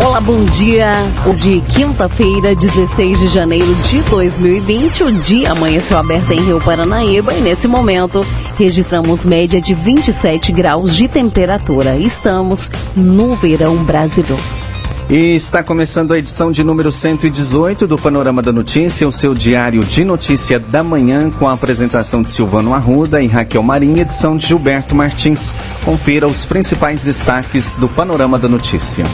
Olá, bom dia. Hoje, quinta-feira, 16 de janeiro de 2020, o dia amanheceu aberto em Rio Paranaíba e nesse momento registramos média de 27 graus de temperatura. Estamos no verão brasileiro. E está começando a edição de número 118 do Panorama da Notícia, o seu diário de notícia da manhã, com a apresentação de Silvano Arruda e Raquel Marinho, edição de Gilberto Martins. Confira os principais destaques do Panorama da Notícia.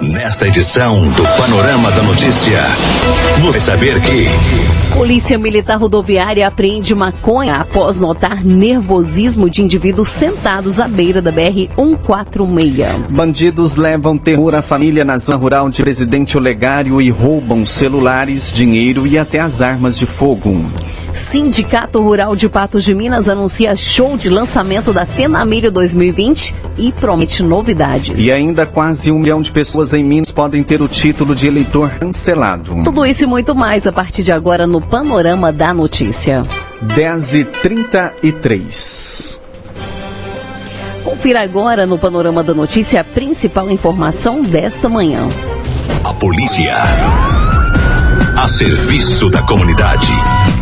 Nesta edição do Panorama da Notícia, você saber que. Polícia Militar Rodoviária apreende maconha após notar nervosismo de indivíduos sentados à beira da BR-146. Bandidos levam terror à família na zona rural de Presidente Olegário e roubam celulares, dinheiro e até as armas de fogo. Sindicato Rural de Patos de Minas anuncia show de lançamento da Fenamilho 2020 e promete novidades. E ainda quase um milhão de pessoas em Minas podem ter o título de eleitor cancelado. Tudo isso e muito mais a partir de agora no Panorama da Notícia. 10h33. Confira agora no Panorama da Notícia a principal informação desta manhã. A polícia. A serviço da comunidade.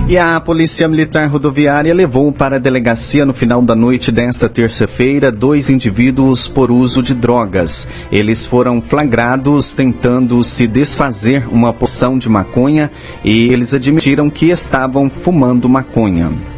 E a Polícia Militar Rodoviária levou para a delegacia no final da noite desta terça-feira dois indivíduos por uso de drogas. Eles foram flagrados tentando se desfazer uma poção de maconha e eles admitiram que estavam fumando maconha.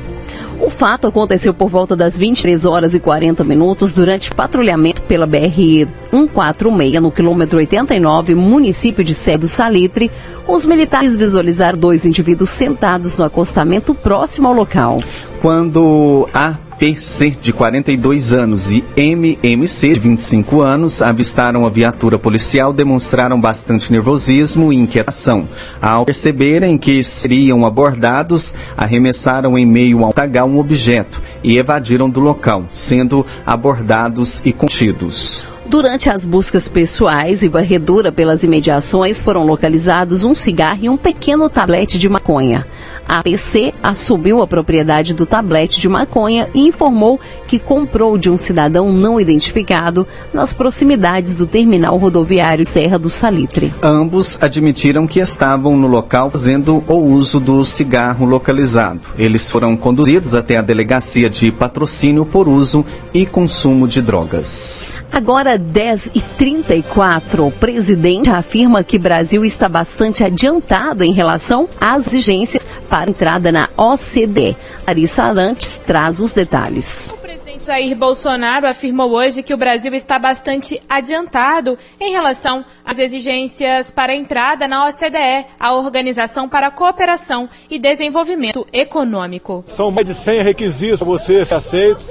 Fato aconteceu por volta das 23 horas e 40 minutos durante patrulhamento pela BR-146 no quilômetro 89, município de Sé do Salitre. Os militares visualizaram dois indivíduos sentados no acostamento próximo ao local. Quando a PC, de 42 anos, e MMC, de 25 anos, avistaram a viatura policial, demonstraram bastante nervosismo e inquietação. Ao perceberem que seriam abordados, arremessaram em meio ao tagal um objeto e evadiram do local, sendo abordados e contidos. Durante as buscas pessoais e varredura pelas imediações, foram localizados um cigarro e um pequeno tablete de maconha. A PC assumiu a propriedade do tablete de maconha e informou que comprou de um cidadão não identificado nas proximidades do terminal rodoviário Serra do Salitre. Ambos admitiram que estavam no local fazendo o uso do cigarro localizado. Eles foram conduzidos até a delegacia de patrocínio por uso e consumo de drogas. Agora 10 e 34 o presidente afirma que Brasil está bastante adiantado em relação às exigências para entrada na OCDE. Larissa Arantes traz os detalhes. O presidente Jair Bolsonaro afirmou hoje que o Brasil está bastante adiantado em relação às exigências para a entrada na OCDE, a Organização para a Cooperação e Desenvolvimento Econômico. São mais de 100 requisitos para você ser aceito.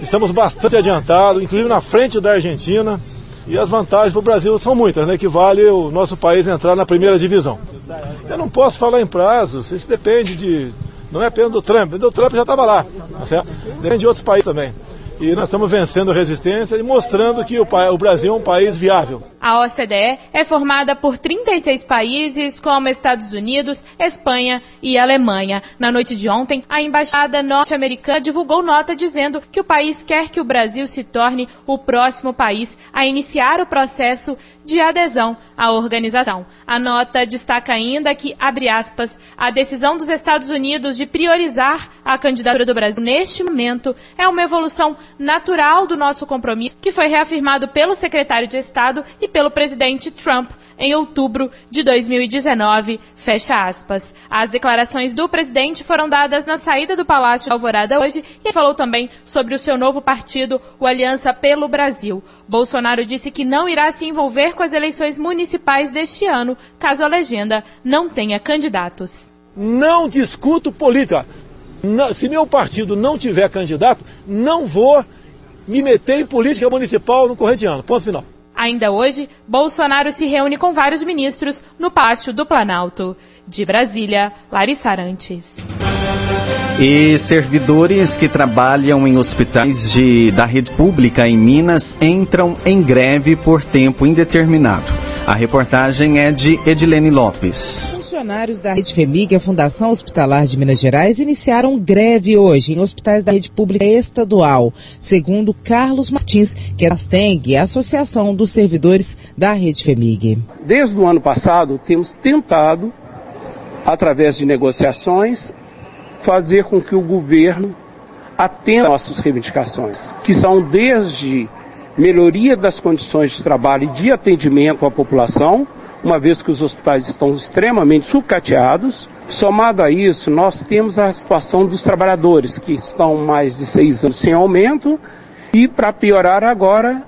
Estamos bastante adiantados, inclusive na frente da Argentina. E as vantagens para o Brasil são muitas, né? Que vale o nosso país entrar na primeira divisão. Eu não posso falar em prazos, isso depende de. Não é apenas do Trump, do Trump já estava lá, tá certo? Depende de outros países também. E nós estamos vencendo a resistência e mostrando que o, o Brasil é um país viável. A OCDE é formada por 36 países, como Estados Unidos, Espanha e Alemanha. Na noite de ontem, a embaixada norte-americana divulgou nota dizendo que o país quer que o Brasil se torne o próximo país a iniciar o processo de adesão à organização. A nota destaca ainda que, abre aspas, a decisão dos Estados Unidos de priorizar a candidatura do Brasil neste momento é uma evolução natural do nosso compromisso, que foi reafirmado pelo secretário de Estado e pelo presidente Trump em outubro de 2019. Fecha aspas. As declarações do presidente foram dadas na saída do Palácio da Alvorada hoje e falou também sobre o seu novo partido, o Aliança pelo Brasil. Bolsonaro disse que não irá se envolver com as eleições municipais deste ano, caso a legenda não tenha candidatos. Não discuto política. Se meu partido não tiver candidato, não vou me meter em política municipal no corrente ano. Ponto final. Ainda hoje, Bolsonaro se reúne com vários ministros no Palácio do Planalto. De Brasília, Larissa Arantes. E servidores que trabalham em hospitais de, da rede pública em Minas entram em greve por tempo indeterminado. A reportagem é de Edilene Lopes. Funcionários da Rede FEMIG, a Fundação Hospitalar de Minas Gerais, iniciaram greve hoje em hospitais da rede pública estadual, segundo Carlos Martins, que é a STENG, a Associação dos Servidores da Rede FEMIG. Desde o ano passado, temos tentado, através de negociações, fazer com que o governo atenda nossas reivindicações, que são desde melhoria das condições de trabalho e de atendimento à população, uma vez que os hospitais estão extremamente sucateados. Somado a isso, nós temos a situação dos trabalhadores, que estão mais de seis anos sem aumento, e para piorar agora,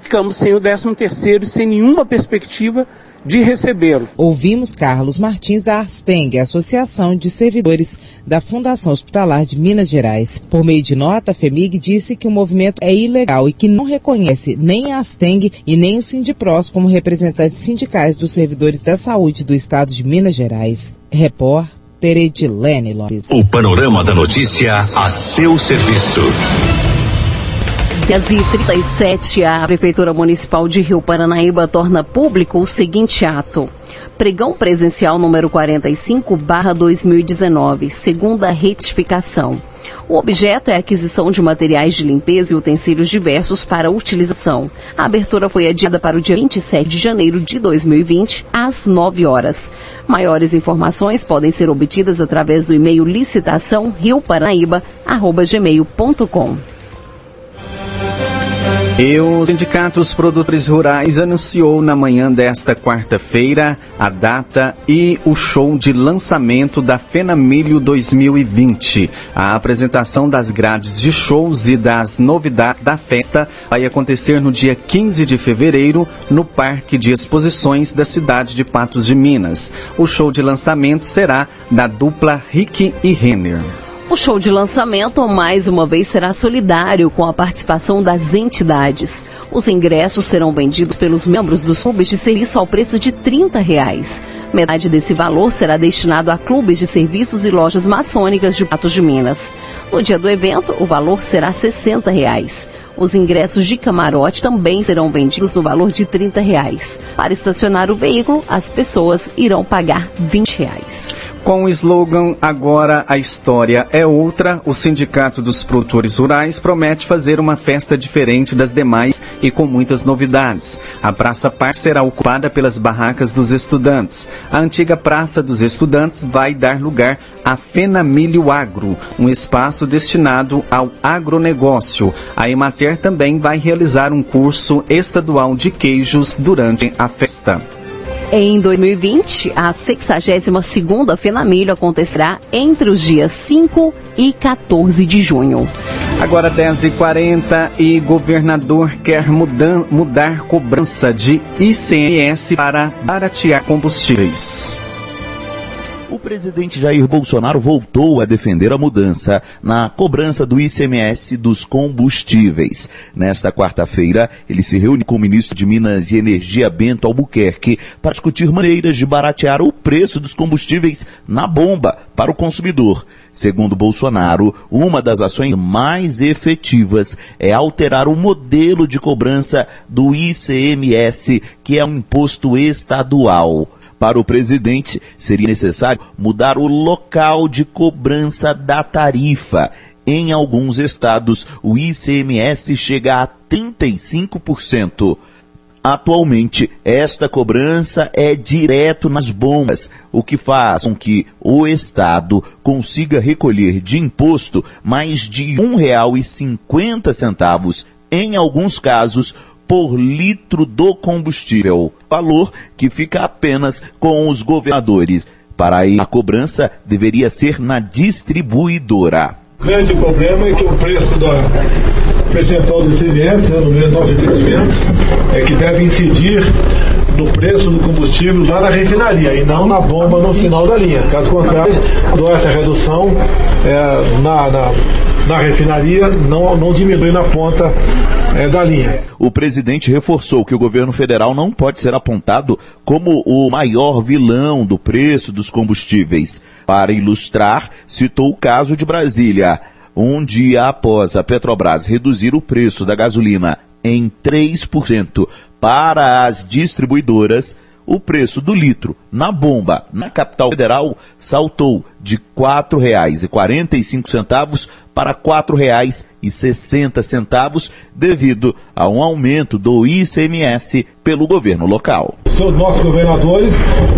ficamos sem o 13 terceiro e sem nenhuma perspectiva de recebê-lo. Ouvimos Carlos Martins da Arsteng, Associação de Servidores da Fundação Hospitalar de Minas Gerais. Por meio de nota, a FEMIG disse que o movimento é ilegal e que não reconhece nem a Arsteng e nem o Sindipros como representantes sindicais dos servidores da saúde do estado de Minas Gerais. Repórter Edilene Lopes. O panorama da notícia a seu serviço. 10 e 37 a Prefeitura Municipal de Rio Paranaíba torna público o seguinte ato. Pregão presencial número 45 barra 2019, segunda retificação. O objeto é a aquisição de materiais de limpeza e utensílios diversos para utilização. A abertura foi adiada para o dia 27 de janeiro de 2020, às 9 horas. Maiores informações podem ser obtidas através do e-mail licitação rioparanaíba.gmail.com. E o Sindicato dos Produtores Rurais anunciou na manhã desta quarta-feira a data e o show de lançamento da Fenamilho 2020. A apresentação das grades de shows e das novidades da festa vai acontecer no dia 15 de fevereiro no Parque de Exposições da cidade de Patos de Minas. O show de lançamento será da dupla Rick e Renner. O show de lançamento, mais uma vez, será solidário com a participação das entidades. Os ingressos serão vendidos pelos membros dos clubes de serviço ao preço de 30 reais. Metade desse valor será destinado a clubes de serviços e lojas maçônicas de Patos de Minas. No dia do evento, o valor será 60 reais. Os ingressos de camarote também serão vendidos no valor de 30 reais. Para estacionar o veículo, as pessoas irão pagar 20 reais. Com o slogan Agora a História é Outra, o Sindicato dos Produtores Rurais promete fazer uma festa diferente das demais e com muitas novidades. A Praça Par será ocupada pelas barracas dos estudantes. A antiga Praça dos Estudantes vai dar lugar a Fenamilho Agro, um espaço destinado ao agronegócio. A Emater também vai realizar um curso estadual de queijos durante a festa. Em 2020, a 62ª Fenamilho acontecerá entre os dias 5 e 14 de junho. Agora 10h40 e governador quer mudar, mudar cobrança de ICMS para baratear combustíveis. O presidente Jair Bolsonaro voltou a defender a mudança na cobrança do ICMS dos combustíveis. Nesta quarta-feira, ele se reúne com o ministro de Minas e Energia, Bento Albuquerque, para discutir maneiras de baratear o preço dos combustíveis na bomba para o consumidor. Segundo Bolsonaro, uma das ações mais efetivas é alterar o modelo de cobrança do ICMS, que é um imposto estadual. Para o presidente, seria necessário mudar o local de cobrança da tarifa. Em alguns estados, o ICMS chega a 35%. Atualmente, esta cobrança é direto nas bombas, o que faz com que o Estado consiga recolher de imposto mais de R$ 1,50, em alguns casos, por litro do combustível, valor que fica apenas com os governadores. Para aí, a cobrança deveria ser na distribuidora. O grande problema é que o preço da percentual do ICMS, né, no nosso entendimento, é que deve incidir no preço do combustível lá na refinaria e não na bomba no final da linha. Caso contrário, essa redução é, na, na, na, refinaria não, não diminui na ponta é, da linha. O presidente reforçou que o governo federal não pode ser apontado como o maior vilão do preço dos combustíveis. Para ilustrar, citou o caso de Brasília. Um dia após a Petrobras reduzir o preço da gasolina em 3%. Para as distribuidoras, o preço do litro na bomba na capital federal saltou de R$ 4,45 para R$ 4,60 devido a um aumento do ICMS pelo governo local. Os nossos governadores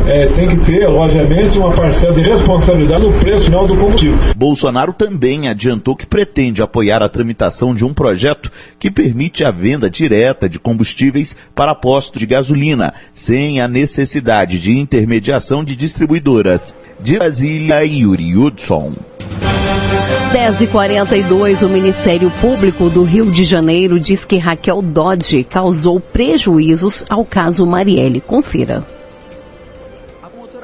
é, têm que ter, obviamente, uma parcela de responsabilidade no preço final do combustível. Bolsonaro também adiantou que pretende apoiar a tramitação de um projeto que permite a venda direta de combustíveis para postos de gasolina, sem a necessidade de intermediação de distribuidoras. De Brasília, Yuri Hudson. 10h42, o Ministério Público do Rio de Janeiro diz que Raquel Dodge causou prejuízos ao caso Marielle. Confira.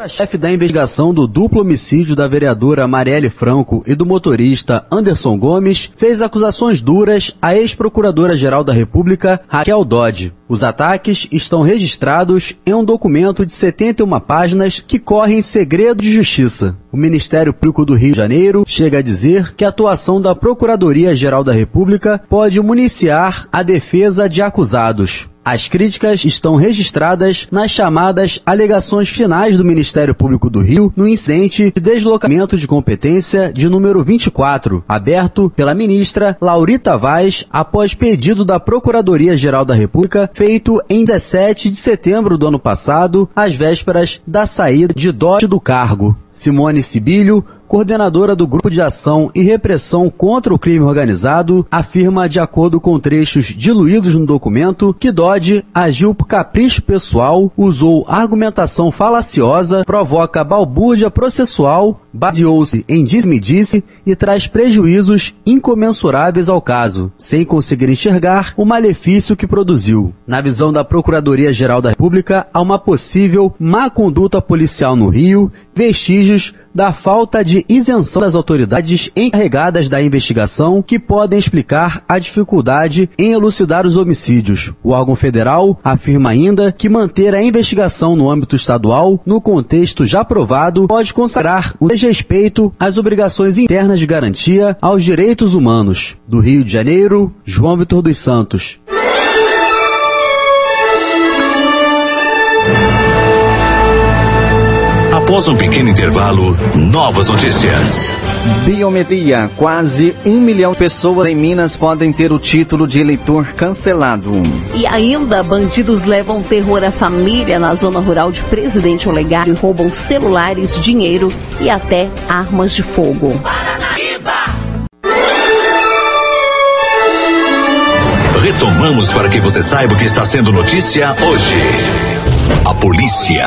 Chefe da investigação do duplo homicídio da vereadora Marielle Franco e do motorista Anderson Gomes fez acusações duras à ex-procuradora-geral da República, Raquel Dodge. Os ataques estão registrados em um documento de 71 páginas que corre em segredo de justiça. O Ministério Público do Rio de Janeiro chega a dizer que a atuação da Procuradoria-Geral da República pode municiar a defesa de acusados. As críticas estão registradas nas chamadas alegações finais do Ministério Público do Rio no incidente de deslocamento de competência de número 24, aberto pela ministra Laurita Vaz após pedido da Procuradoria-Geral da República feito em 17 de setembro do ano passado, às vésperas da saída de Dodge do cargo. Simone Sibilho coordenadora do Grupo de Ação e Repressão contra o Crime Organizado, afirma, de acordo com trechos diluídos no documento, que Dodge agiu por capricho pessoal, usou argumentação falaciosa, provoca balbúrdia processual, baseou-se em diz-me-disse e traz prejuízos incomensuráveis ao caso, sem conseguir enxergar o malefício que produziu. Na visão da Procuradoria-Geral da República, há uma possível má conduta policial no Rio, vestígios da falta de isenção das autoridades encarregadas da investigação que podem explicar a dificuldade em elucidar os homicídios. O órgão federal afirma ainda que manter a investigação no âmbito estadual, no contexto já provado, pode consagrar o desrespeito às obrigações internas de garantia aos direitos humanos. Do Rio de Janeiro, João Vitor dos Santos. Após um pequeno intervalo, novas notícias. Biometria. Quase um milhão de pessoas em Minas podem ter o título de eleitor cancelado. E ainda, bandidos levam terror à família na zona rural de Presidente Olegário e roubam celulares, dinheiro e até armas de fogo. Retomamos para que você saiba o que está sendo notícia hoje. A polícia.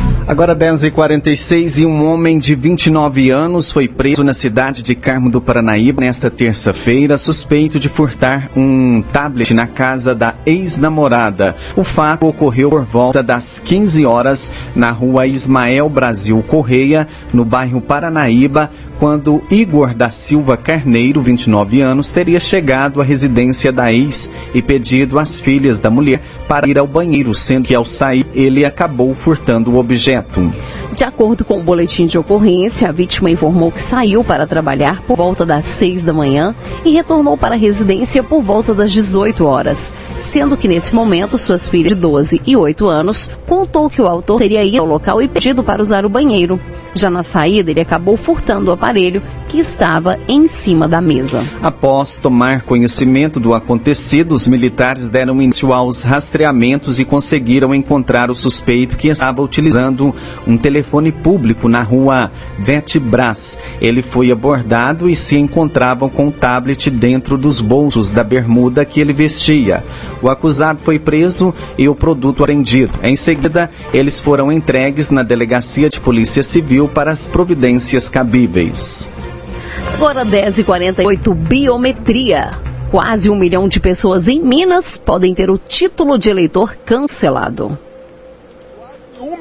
Agora 10h46 e um homem de 29 anos foi preso na cidade de Carmo do Paranaíba nesta terça-feira, suspeito de furtar um tablet na casa da ex-namorada. O fato ocorreu por volta das 15 horas na rua Ismael Brasil Correia, no bairro Paranaíba, quando Igor da Silva Carneiro, 29 anos, teria chegado à residência da ex e pedido às filhas da mulher para ir ao banheiro, sendo que ao sair ele acabou furtando o objeto. De acordo com o boletim de ocorrência, a vítima informou que saiu para trabalhar por volta das 6 da manhã e retornou para a residência por volta das 18 horas, sendo que nesse momento suas filhas de 12 e 8 anos contou que o autor teria ido ao local e pedido para usar o banheiro. Já na saída, ele acabou furtando o aparelho que estava em cima da mesa. Após tomar conhecimento do acontecido, os militares deram início aos rastreamentos e conseguiram encontrar o suspeito que estava utilizando um telefone público na rua Vetbras. Ele foi abordado e se encontrava com o tablet dentro dos bolsos da bermuda que ele vestia. O acusado foi preso e o produto apreendido. Em seguida, eles foram entregues na delegacia de polícia civil para as providências cabíveis. Agora 10h48, biometria. Quase um milhão de pessoas em Minas podem ter o título de eleitor cancelado.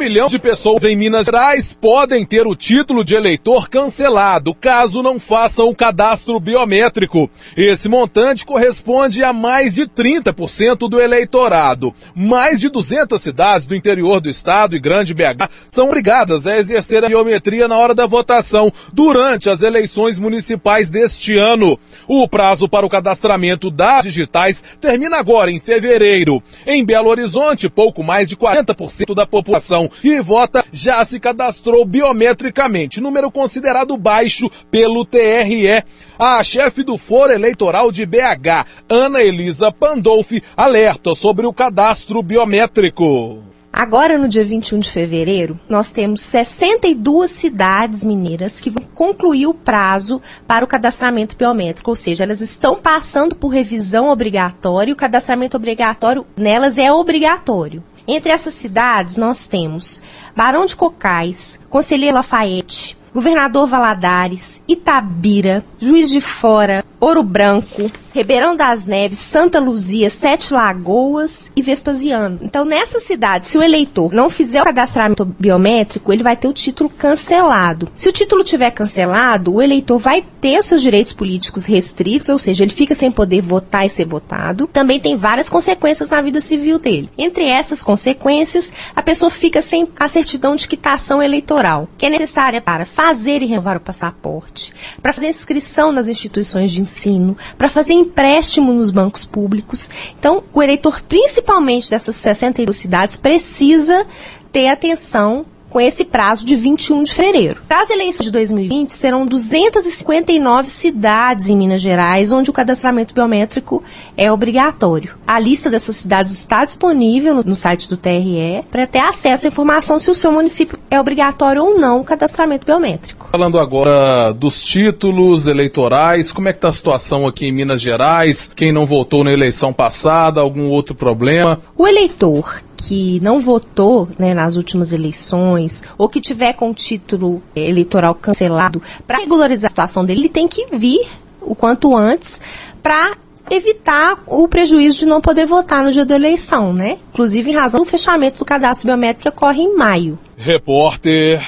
Milhão de pessoas em Minas Gerais podem ter o título de eleitor cancelado caso não façam o cadastro biométrico. Esse montante corresponde a mais de 30% do eleitorado. Mais de 200 cidades do interior do estado e Grande BH são obrigadas a exercer a biometria na hora da votação durante as eleições municipais deste ano. O prazo para o cadastramento das digitais termina agora em fevereiro. Em Belo Horizonte, pouco mais de 40% da população que vota já se cadastrou biometricamente, número considerado baixo pelo TRE. A chefe do Foro Eleitoral de BH, Ana Elisa Pandolfi, alerta sobre o cadastro biométrico. Agora, no dia 21 de fevereiro, nós temos 62 cidades mineiras que vão concluir o prazo para o cadastramento biométrico, ou seja, elas estão passando por revisão obrigatória e o cadastramento obrigatório nelas é obrigatório. Entre essas cidades, nós temos Barão de Cocais, Conselheiro Lafayette, Governador Valadares, Itabira, Juiz de Fora, Ouro Branco, Ribeirão das Neves, Santa Luzia, Sete Lagoas e Vespasiano. Então, nessa cidade, se o eleitor não fizer o cadastramento biométrico, ele vai ter o título cancelado. Se o título tiver cancelado, o eleitor vai ter os seus direitos políticos restritos, ou seja, ele fica sem poder votar e ser votado. Também tem várias consequências na vida civil dele. Entre essas consequências, a pessoa fica sem a certidão de quitação eleitoral, que é necessária para fazer e renovar o passaporte, para fazer inscrição nas instituições de ensino, para fazer empréstimo nos bancos públicos. Então, o eleitor, principalmente dessas 62 cidades, precisa ter atenção com esse prazo de 21 de fevereiro. Para as eleições de 2020, serão 259 cidades em Minas Gerais onde o cadastramento biométrico é obrigatório. A lista dessas cidades está disponível no, no site do TRE para ter acesso à informação se o seu município é obrigatório ou não o cadastramento biométrico. Falando agora dos títulos eleitorais, como é que está a situação aqui em Minas Gerais? Quem não votou na eleição passada, algum outro problema? O eleitor que não votou né, nas últimas eleições ou que tiver com o título eleitoral cancelado para regularizar a situação dele, ele tem que vir o quanto antes para evitar o prejuízo de não poder votar no dia da eleição, né? Inclusive em razão do fechamento do cadastro biométrico que ocorre em maio. Repórter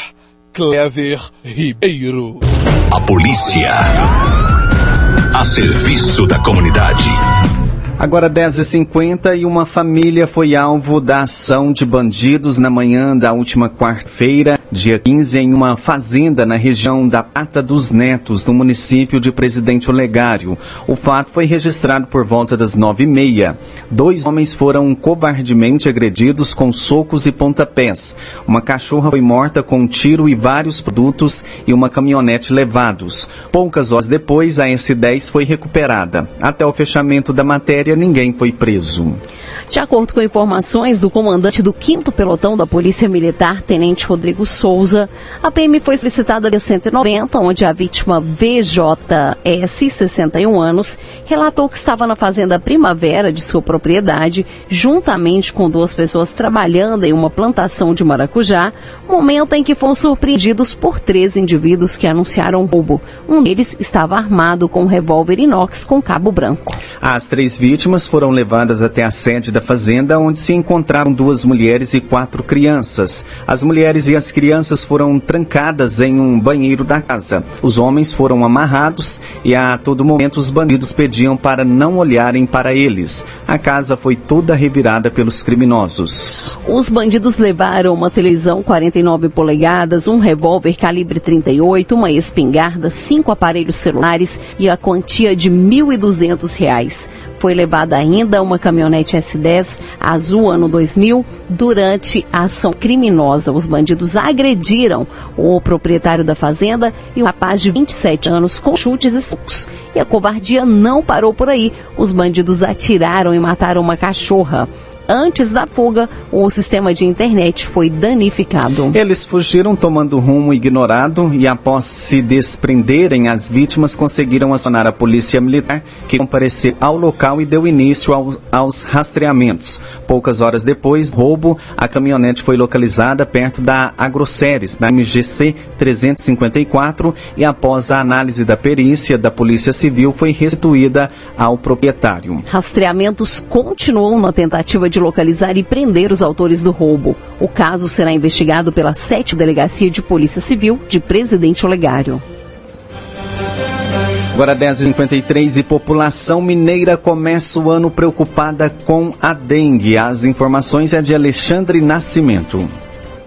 Clever Ribeiro. A polícia a serviço da comunidade. Agora 10h50 e uma família foi alvo da ação de bandidos na manhã da última quarta-feira, dia 15, em uma fazenda na região da Pata dos Netos, no município de Presidente Olegário. O fato foi registrado por volta das 9h30. Dois homens foram covardemente agredidos com socos e pontapés. Uma cachorra foi morta com um tiro e vários produtos e uma caminhonete levados. Poucas horas depois, a S10 foi recuperada. Até o fechamento da matéria, ninguém foi preso. De acordo com informações do comandante do 5 Pelotão da Polícia Militar, Tenente Rodrigo Souza, a PM foi solicitada via 190, onde a vítima VJS, 61 anos, relatou que estava na fazenda Primavera de sua propriedade, juntamente com duas pessoas trabalhando em uma plantação de maracujá, momento em que foram surpreendidos por três indivíduos que anunciaram roubo. Um deles estava armado com um revólver inox com cabo branco. As três vítimas foram levadas até a sede da fazenda, onde se encontraram duas mulheres e quatro crianças. As mulheres e as crianças foram trancadas em um banheiro da casa. Os homens foram amarrados e a todo momento os bandidos pediam para não olharem para eles. A casa foi toda revirada pelos criminosos. Os bandidos levaram uma televisão 49 polegadas, um revólver calibre 38, uma espingarda, cinco aparelhos celulares e a quantia de R$ 1.200. Foi levada ainda uma caminhonete S10 azul ano 2000 durante a ação criminosa. Os bandidos agrediram o proprietário da fazenda e o rapaz de 27 anos com chutes e socos. E a covardia não parou por aí. Os bandidos atiraram e mataram uma cachorra. Antes da fuga, o sistema de internet foi danificado. Eles fugiram tomando rumo ignorado e, após se desprenderem, as vítimas conseguiram acionar a polícia militar, que compareceu ao local e deu início aos, aos rastreamentos. Poucas horas depois, roubo, a caminhonete foi localizada perto da Agroceres, na MGC 354, e após a análise da perícia da Polícia Civil, foi restituída ao proprietário. Rastreamentos continuam na tentativa de localizar e prender os autores do roubo. O caso será investigado pela 7 Delegacia de Polícia Civil de Presidente Olegário. Agora 10h53 e população mineira começa o ano preocupada com a dengue. As informações é de Alexandre Nascimento.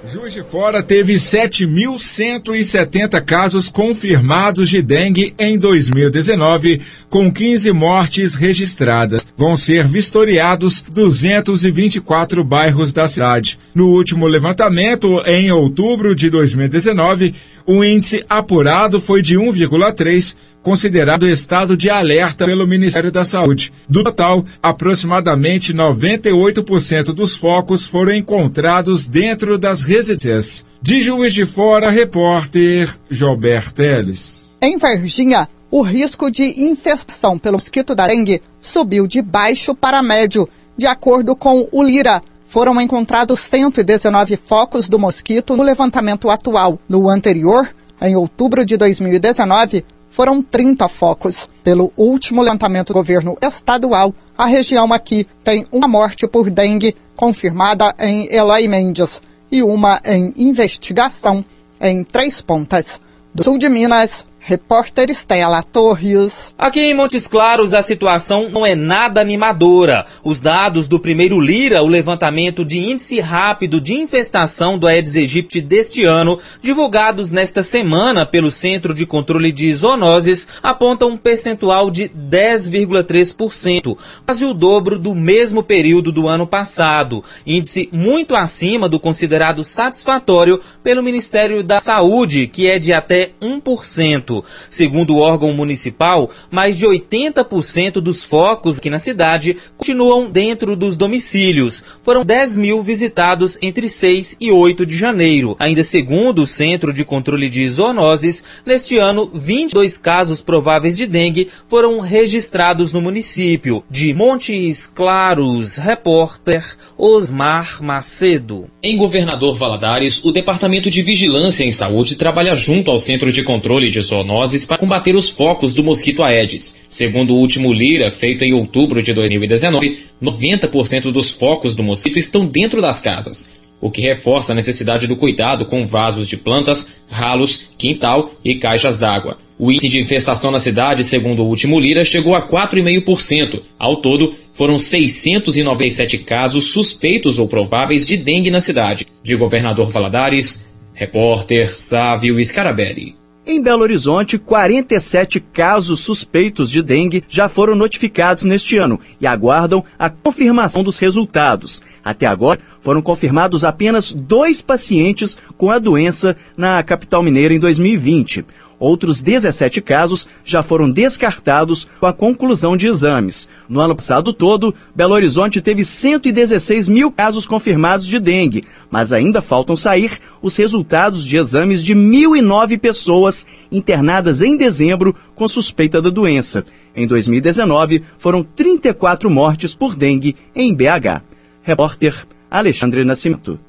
Juiz de Fora teve 7.170 casos confirmados de dengue em 2019, com 15 mortes registradas. Vão ser vistoriados 224 bairros da cidade. No último levantamento, em outubro de 2019, o índice apurado foi de 1,3, considerado estado de alerta pelo Ministério da Saúde. Do total, aproximadamente 98% dos focos foram encontrados dentro das residências. De Juiz de Fora, repórter Gilberto Teles. Em Varginha, o risco de infestação pelo mosquito da dengue subiu de baixo para médio, de acordo com o Lira. Foram encontrados 119 focos do mosquito no levantamento atual. No anterior, em outubro de 2019, foram 30 focos. Pelo último levantamento do governo estadual, a região aqui tem uma morte por dengue confirmada em Eloy Mendes e uma em investigação em Três Pontas. Do sul de Minas, Repórter Estela Torres. Aqui em Montes Claros a situação não é nada animadora. Os dados do primeiro Lira, o levantamento de índice rápido de infestação do Aedes aegypti deste ano, divulgados nesta semana pelo Centro de Controle de Zoonoses, apontam um percentual de 10,3%, quase o dobro do mesmo período do ano passado. Índice muito acima do considerado satisfatório pelo Ministério da Saúde, que é de até 1%. Segundo o órgão municipal, mais de 80% dos focos aqui na cidade continuam dentro dos domicílios. Foram 10 mil visitados entre 6 e 8 de janeiro. Ainda segundo o Centro de Controle de Zoonoses, neste ano, 22 casos prováveis de dengue foram registrados no município. De Montes Claros, repórter Osmar Macedo. Em Governador Valadares, o Departamento de Vigilância em Saúde trabalha junto ao Centro de Controle de Zoonoses para combater os focos do mosquito Aedes. Segundo o último Lira, feito em outubro de 2019, 90% dos focos do mosquito estão dentro das casas, o que reforça a necessidade do cuidado com vasos de plantas, ralos, quintal e caixas d'água. O índice de infestação na cidade, segundo o último Lira, chegou a 4,5%. Ao todo, foram 697 casos suspeitos ou prováveis de dengue na cidade. De Governador Valadares, repórter Sávio Scarabelli. Em Belo Horizonte, 47 casos suspeitos de dengue já foram notificados neste ano e aguardam a confirmação dos resultados. Até agora, foram confirmados apenas dois pacientes com a doença na capital mineira em 2020. Outros 17 casos já foram descartados com a conclusão de exames. No ano passado todo, Belo Horizonte teve 116 mil casos confirmados de dengue, mas ainda faltam sair os resultados de exames de 1.009 pessoas internadas em dezembro com suspeita da doença. Em 2019, foram 34 mortes por dengue em BH. Repórter Alexandre Nascimento.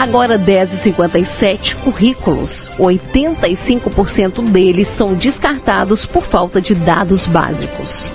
Agora 10h57, currículos. 85% deles são descartados por falta de dados básicos.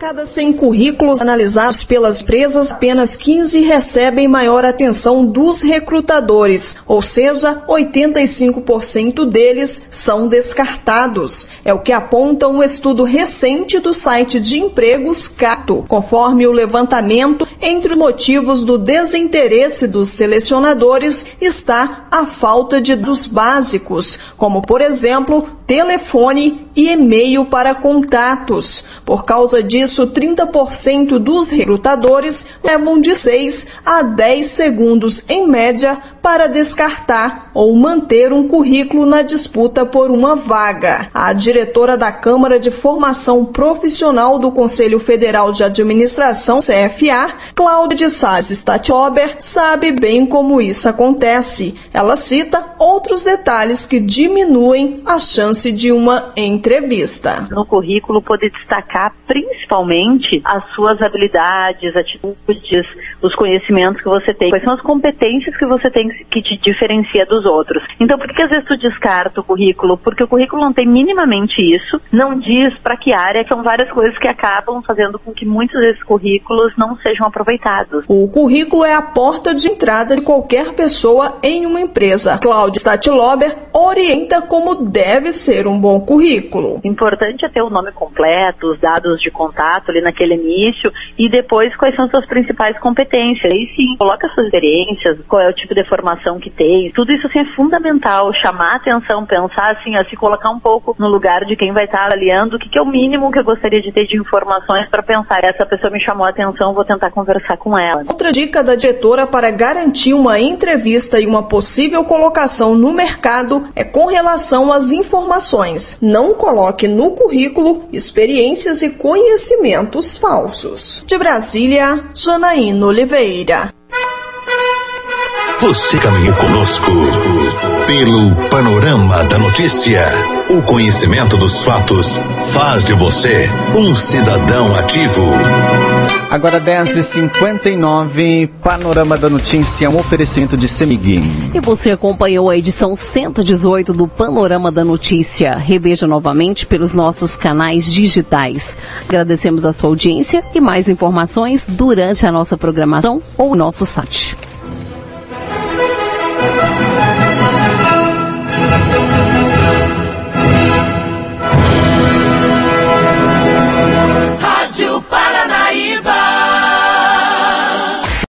Cada 100 currículos analisados pelas empresas, apenas 15 recebem maior atenção dos recrutadores, ou seja, 85% deles são descartados. É o que aponta um estudo recente do site de empregos Cato. Conforme o levantamento, entre os motivos do desinteresse dos selecionadores está a falta de dados básicos, como por exemplo, telefone e e-mail para contatos. Por causa disso, 30% dos recrutadores levam de 6 a 10 segundos em média para descartar ou manter um currículo na disputa por uma vaga. A diretora da Câmara de Formação Profissional do Conselho Federal de Administração, CFA, Cláudia de Saz Statiober, sabe bem como isso acontece. Ela cita outros detalhes que diminuem a chance de uma entrevista. No currículo, poder destacar principalmente as suas habilidades, atitudes, os conhecimentos que você tem, quais são as competências que você tem que te diferencia dos outros. Então, por que às vezes tu descarta o currículo? Porque o currículo não tem minimamente isso, não diz para que área, são várias coisas que acabam fazendo com que muitos desses currículos não sejam aproveitados. O currículo é a porta de entrada de qualquer pessoa em uma empresa. Cláudia Statilober orienta como deve ser um bom currículo. Importante é ter o nome completo, os dados de contato ali naquele início e depois quais são suas principais competências. Aí sim, coloca suas experiências, qual é o tipo de formação que tem. Tudo isso assim é fundamental, chamar atenção, pensar assim, a se colocar um pouco no lugar de quem vai estar avaliando o que, que é o mínimo que eu gostaria de ter de informações para pensar, essa pessoa me chamou a atenção, vou tentar conversar com ela. Outra dica da diretora para garantir uma entrevista e uma possível colocação no mercado é com relação às informações. Não coloque no currículo experiências e conhecimentos falsos. De Brasília, Janaína Oliveira. Você caminhou conosco pelo panorama da notícia. O conhecimento dos fatos faz de você um cidadão ativo. Agora 10h59, Panorama da Notícia, um oferecimento de Semig. E você acompanhou a edição 118 do Panorama da Notícia. Reveja novamente pelos nossos canais digitais. Agradecemos a sua audiência e mais informações durante a nossa programação ou nosso site.